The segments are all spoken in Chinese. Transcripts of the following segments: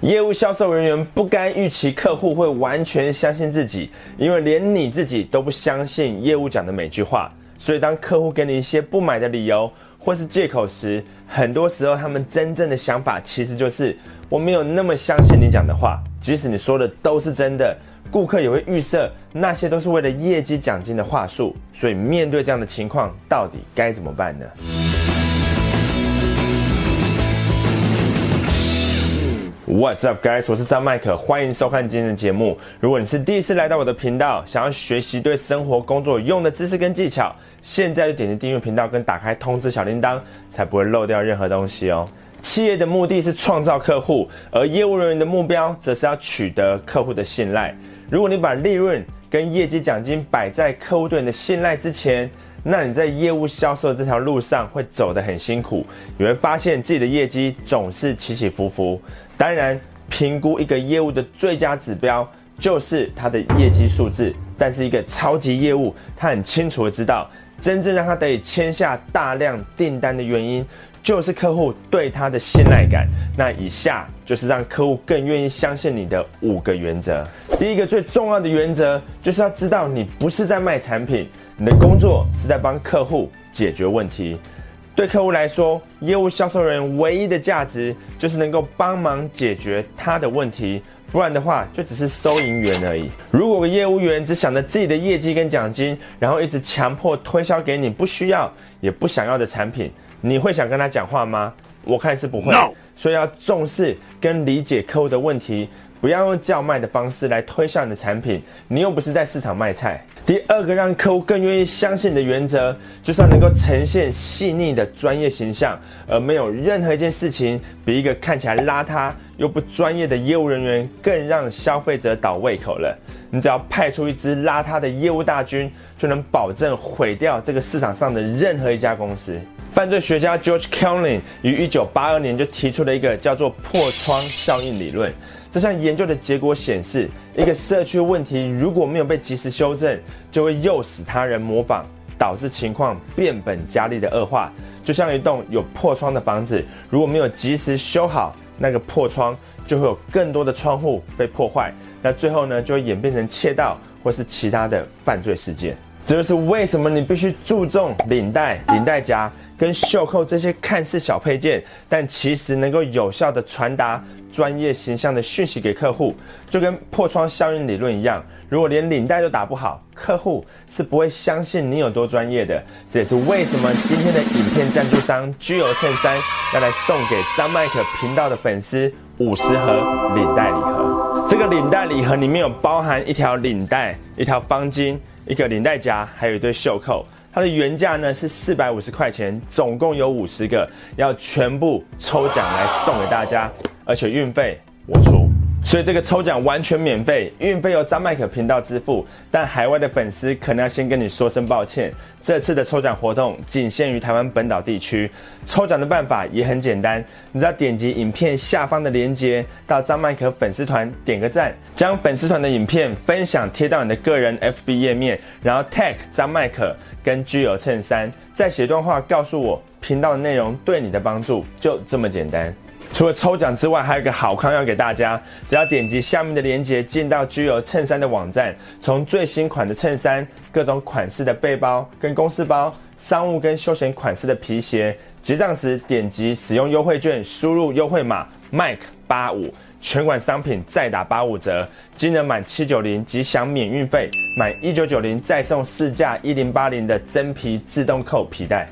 业务销售人员不该预期客户会完全相信自己，因为连你自己都不相信业务讲的每句话。所以当客户给你一些不买的理由或是借口时，很多时候他们真正的想法其实就是我没有那么相信你讲的话，即使你说的都是真的，顾客也会预设那些都是为了业绩奖金的话术。所以面对这样的情况，到底该怎么办呢？What's up, guys？我是张麦克，欢迎收看今天的节目。如果你是第一次来到我的频道，想要学习对生活工作用的知识跟技巧，现在就点击订阅频道跟打开通知小铃铛，才不会漏掉任何东西哦。企业的目的是创造客户，而业务人员的目标则是要取得客户的信赖。如果你把利润跟业绩奖金摆在客户对你的信赖之前，那你在业务销售这条路上会走得很辛苦，你会发现自己的业绩总是起起伏伏。当然，评估一个业务的最佳指标就是它的业绩数字。但是一个超级业务，他很清楚的知道，真正让他得以签下大量订单的原因，就是客户对他的信赖感。那以下就是让客户更愿意相信你的五个原则。第一个最重要的原则，就是要知道你不是在卖产品。你的工作是在帮客户解决问题。对客户来说，业务销售人员唯一的价值就是能够帮忙解决他的问题，不然的话就只是收银员而已。如果业务员只想着自己的业绩跟奖金，然后一直强迫推销给你不需要也不想要的产品，你会想跟他讲话吗？我看是不会。所以要重视跟理解客户的问题。不要用叫卖的方式来推销你的产品，你又不是在市场卖菜。第二个让客户更愿意相信你的原则，就是要能够呈现细腻的专业形象，而没有任何一件事情比一个看起来邋遢又不专业的业务人员更让消费者倒胃口了。你只要派出一支邋遢的业务大军，就能保证毁掉这个市场上的任何一家公司。犯罪学家 George Carlin 于1982年就提出了一个叫做破窗效应理论。这项研究的结果显示，一个社区问题如果没有被及时修正，就会诱使他人模仿，导致情况变本加厉的恶化。就像一栋有破窗的房子，如果没有及时修好，那个破窗就会有更多的窗户被破坏，那最后呢，就会演变成窃盗或是其他的犯罪事件。这就是为什么你必须注重领带、领带夹。跟袖扣这些看似小配件，但其实能够有效的传达专业形象的讯息给客户，就跟破窗效应理论一样。如果连领带都打不好，客户是不会相信你有多专业的。这也是为什么今天的影片赞助商居有衬衫要来送给张麦克频道的粉丝五十盒领带礼盒。这个领带礼盒里面有包含一条领带、一条方巾、一个领带夹，还有一对袖扣。它的原价呢是四百五十块钱，总共有五十个，要全部抽奖来送给大家，而且运费我出。所以这个抽奖完全免费，运费由张麦克频道支付。但海外的粉丝可能要先跟你说声抱歉，这次的抽奖活动仅限于台湾本岛地区。抽奖的办法也很简单，你只要点击影片下方的链接，到张麦克粉丝团点个赞，将粉丝团的影片分享贴到你的个人 FB 页面，然后 tag 张麦克跟居有衬衫，再写段话告诉我频道的内容对你的帮助，就这么简单。除了抽奖之外，还有一个好康要给大家。只要点击下面的链接，进到具有衬衫的网站，从最新款的衬衫、各种款式的背包跟公司包、商务跟休闲款式的皮鞋，结账时点击使用优惠券，输入优惠码 Mike 八五，全款商品再打八五折，金额满七九零即享免运费，满一九九零再送四价一零八零的真皮自动扣皮带。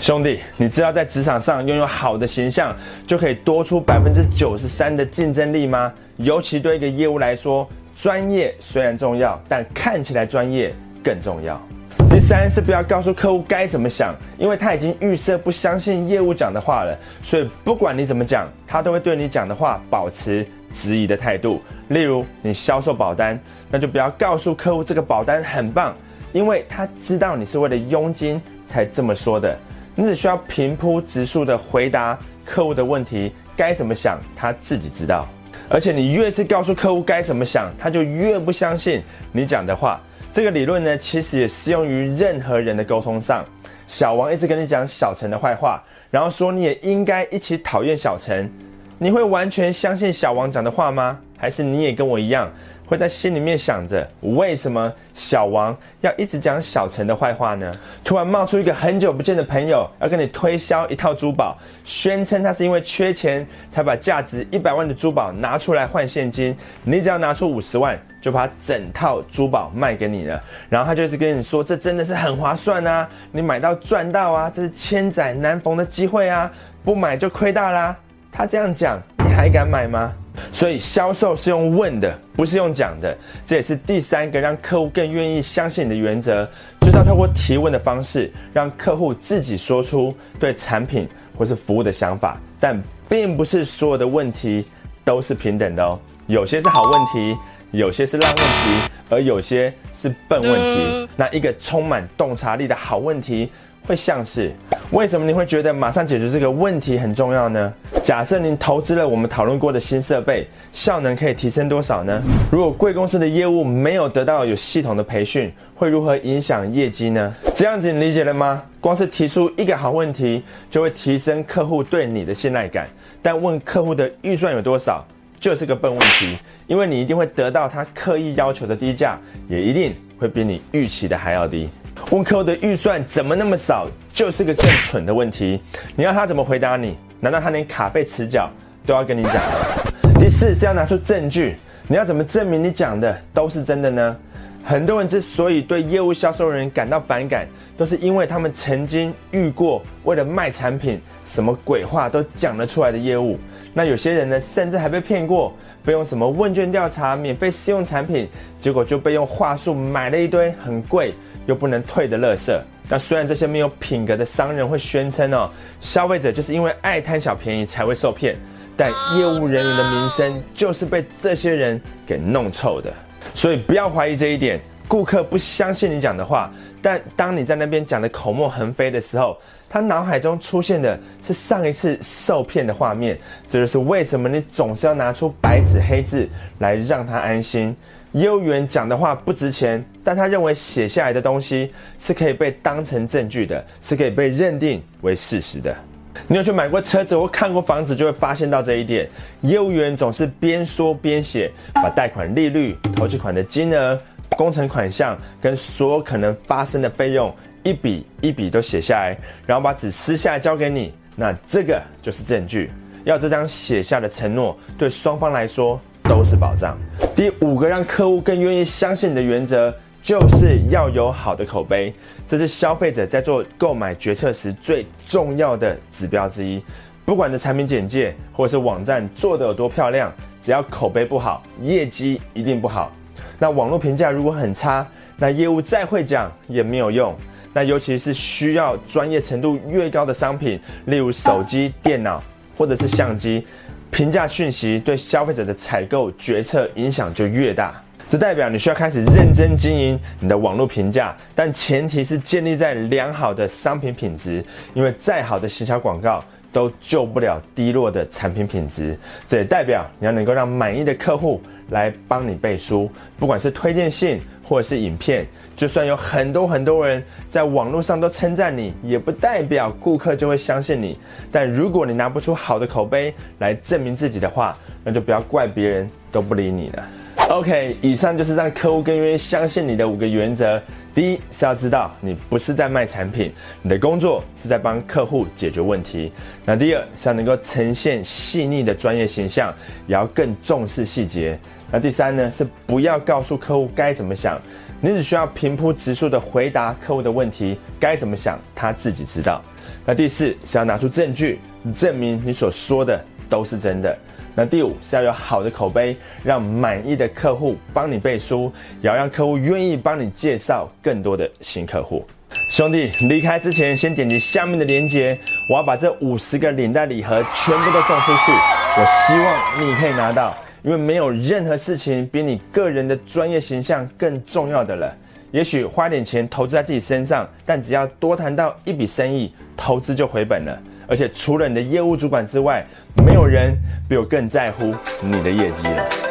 兄弟，你知道在职场上拥有好的形象就可以多出百分之九十三的竞争力吗？尤其对一个业务来说，专业虽然重要，但看起来专业更重要。第三是不要告诉客户该怎么想，因为他已经预设不相信业务讲的话了，所以不管你怎么讲，他都会对你讲的话保持质疑的态度。例如，你销售保单，那就不要告诉客户这个保单很棒，因为他知道你是为了佣金才这么说的。你只需要平铺直述的回答客户的问题，该怎么想他自己知道。而且你越是告诉客户该怎么想，他就越不相信你讲的话。这个理论呢，其实也适用于任何人的沟通上。小王一直跟你讲小陈的坏话，然后说你也应该一起讨厌小陈，你会完全相信小王讲的话吗？还是你也跟我一样，会在心里面想着，为什么小王要一直讲小陈的坏话呢？突然冒出一个很久不见的朋友，要跟你推销一套珠宝，宣称他是因为缺钱才把价值一百万的珠宝拿出来换现金，你只要拿出五十万，就把整套珠宝卖给你了。然后他就是跟你说，这真的是很划算啊，你买到赚到啊，这是千载难逢的机会啊，不买就亏大啦。他这样讲，你还敢买吗？所以销售是用问的，不是用讲的。这也是第三个让客户更愿意相信你的原则，就是要透过提问的方式，让客户自己说出对产品或是服务的想法。但并不是所有的问题都是平等的哦，有些是好问题，有些是烂问题，而有些是笨问题。那一个充满洞察力的好问题，会像是。为什么你会觉得马上解决这个问题很重要呢？假设您投资了我们讨论过的新设备，效能可以提升多少呢？如果贵公司的业务没有得到有系统的培训，会如何影响业绩呢？这样子你理解了吗？光是提出一个好问题，就会提升客户对你的信赖感。但问客户的预算有多少，就是个笨问题，因为你一定会得到他刻意要求的低价，也一定会比你预期的还要低。问客户的预算怎么那么少，就是个更蠢的问题。你要他怎么回答你？难道他连卡费迟缴都要跟你讲？第四是要拿出证据。你要怎么证明你讲的都是真的呢？很多人之所以对业务销售人员感到反感，都是因为他们曾经遇过为了卖产品，什么鬼话都讲得出来的业务。那有些人呢，甚至还被骗过，被用什么问卷调查、免费试用产品，结果就被用话术买了一堆很贵。又不能退的垃圾。那虽然这些没有品格的商人会宣称哦，消费者就是因为爱贪小便宜才会受骗，但业务人员的名声就是被这些人给弄臭的。所以不要怀疑这一点，顾客不相信你讲的话，但当你在那边讲的口沫横飞的时候，他脑海中出现的是上一次受骗的画面。这就是为什么你总是要拿出白纸黑字来让他安心。业务员讲的话不值钱，但他认为写下来的东西是可以被当成证据的，是可以被认定为事实的。你有去买过车子或看过房子，就会发现到这一点。业务员总是边说边写，把贷款利率、投期款的金额、工程款项跟所有可能发生的费用一笔一笔都写下来，然后把纸撕下来交给你。那这个就是证据。要这张写下的承诺，对双方来说。都是保障。第五个让客户更愿意相信你的原则，就是要有好的口碑。这是消费者在做购买决策时最重要的指标之一。不管的产品简介或者是网站做的有多漂亮，只要口碑不好，业绩一定不好。那网络评价如果很差，那业务再会讲也没有用。那尤其是需要专业程度越高的商品，例如手机、电脑或者是相机。评价讯息对消费者的采购决策影响就越大，这代表你需要开始认真经营你的网络评价，但前提是建立在良好的商品品质，因为再好的行销广告都救不了低落的产品品质。这也代表你要能够让满意的客户来帮你背书，不管是推荐信。或者是影片，就算有很多很多人在网络上都称赞你，也不代表顾客就会相信你。但如果你拿不出好的口碑来证明自己的话，那就不要怪别人都不理你了。OK，以上就是让客户更愿意相信你的五个原则。第一是要知道你不是在卖产品，你的工作是在帮客户解决问题。那第二是要能够呈现细腻的专业形象，也要更重视细节。那第三呢是不要告诉客户该怎么想，你只需要平铺直述的回答客户的问题，该怎么想他自己知道。那第四是要拿出证据证明你所说的都是真的。那第五是要有好的口碑，让满意的客户帮你背书，也要让客户愿意帮你介绍更多的新客户。兄弟，离开之前先点击下面的链接，我要把这五十个领带礼盒全部都送出去。我希望你可以拿到，因为没有任何事情比你个人的专业形象更重要的了。也许花点钱投资在自己身上，但只要多谈到一笔生意，投资就回本了。而且除了你的业务主管之外，没有人比我更在乎你的业绩了。